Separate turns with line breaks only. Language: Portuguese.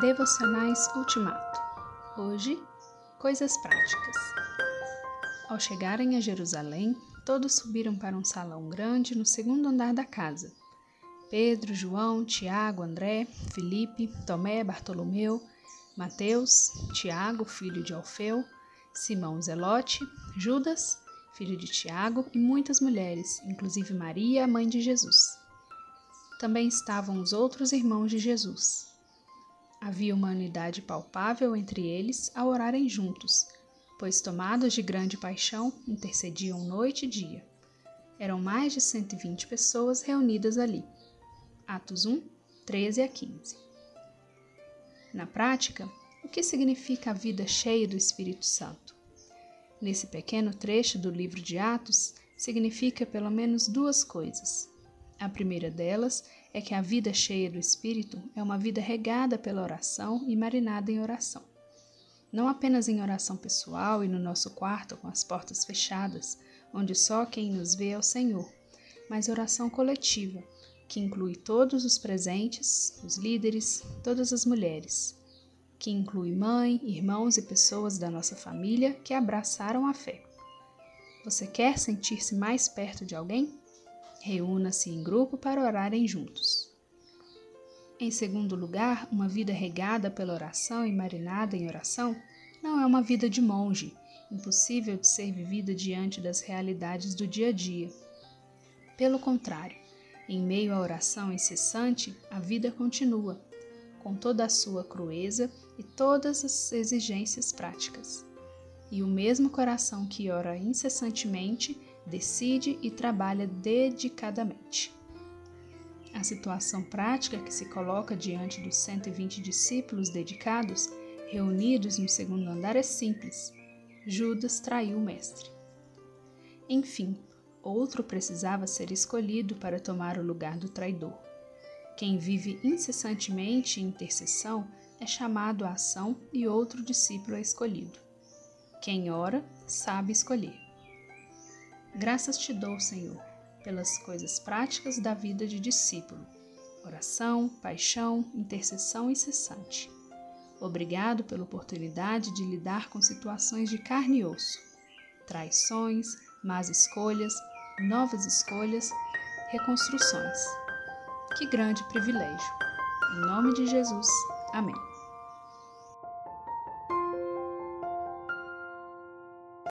Devocionais Ultimato. Hoje, coisas práticas. Ao chegarem a Jerusalém, todos subiram para um salão grande no segundo andar da casa. Pedro, João, Tiago, André, Felipe, Tomé, Bartolomeu, Mateus, Tiago, filho de Alfeu, Simão Zelote, Judas, filho de Tiago, e muitas mulheres, inclusive Maria, mãe de Jesus. Também estavam os outros irmãos de Jesus. Havia uma unidade palpável entre eles ao orarem juntos, pois, tomados de grande paixão, intercediam noite e dia. Eram mais de 120 pessoas reunidas ali. Atos 1, 13 a 15. Na prática, o que significa a vida cheia do Espírito Santo? Nesse pequeno trecho do livro de Atos, significa pelo menos duas coisas. A primeira delas é que a vida cheia do Espírito é uma vida regada pela oração e marinada em oração. Não apenas em oração pessoal e no nosso quarto com as portas fechadas, onde só quem nos vê é o Senhor, mas oração coletiva, que inclui todos os presentes, os líderes, todas as mulheres, que inclui mãe, irmãos e pessoas da nossa família que abraçaram a fé. Você quer sentir-se mais perto de alguém? Reúna-se em grupo para orarem juntos. Em segundo lugar, uma vida regada pela oração e marinada em oração não é uma vida de monge, impossível de ser vivida diante das realidades do dia a dia. Pelo contrário, em meio à oração incessante, a vida continua, com toda a sua crueza e todas as exigências práticas. E o mesmo coração que ora incessantemente decide e trabalha dedicadamente. A situação prática que se coloca diante dos 120 discípulos dedicados, reunidos no segundo andar, é simples. Judas traiu o Mestre. Enfim, outro precisava ser escolhido para tomar o lugar do traidor. Quem vive incessantemente em intercessão é chamado à ação e outro discípulo é escolhido. Quem ora, sabe escolher. Graças te dou, Senhor, pelas coisas práticas da vida de discípulo: oração, paixão, intercessão incessante. Obrigado pela oportunidade de lidar com situações de carne e osso, traições, más escolhas, novas escolhas, reconstruções. Que grande privilégio! Em nome de Jesus, amém.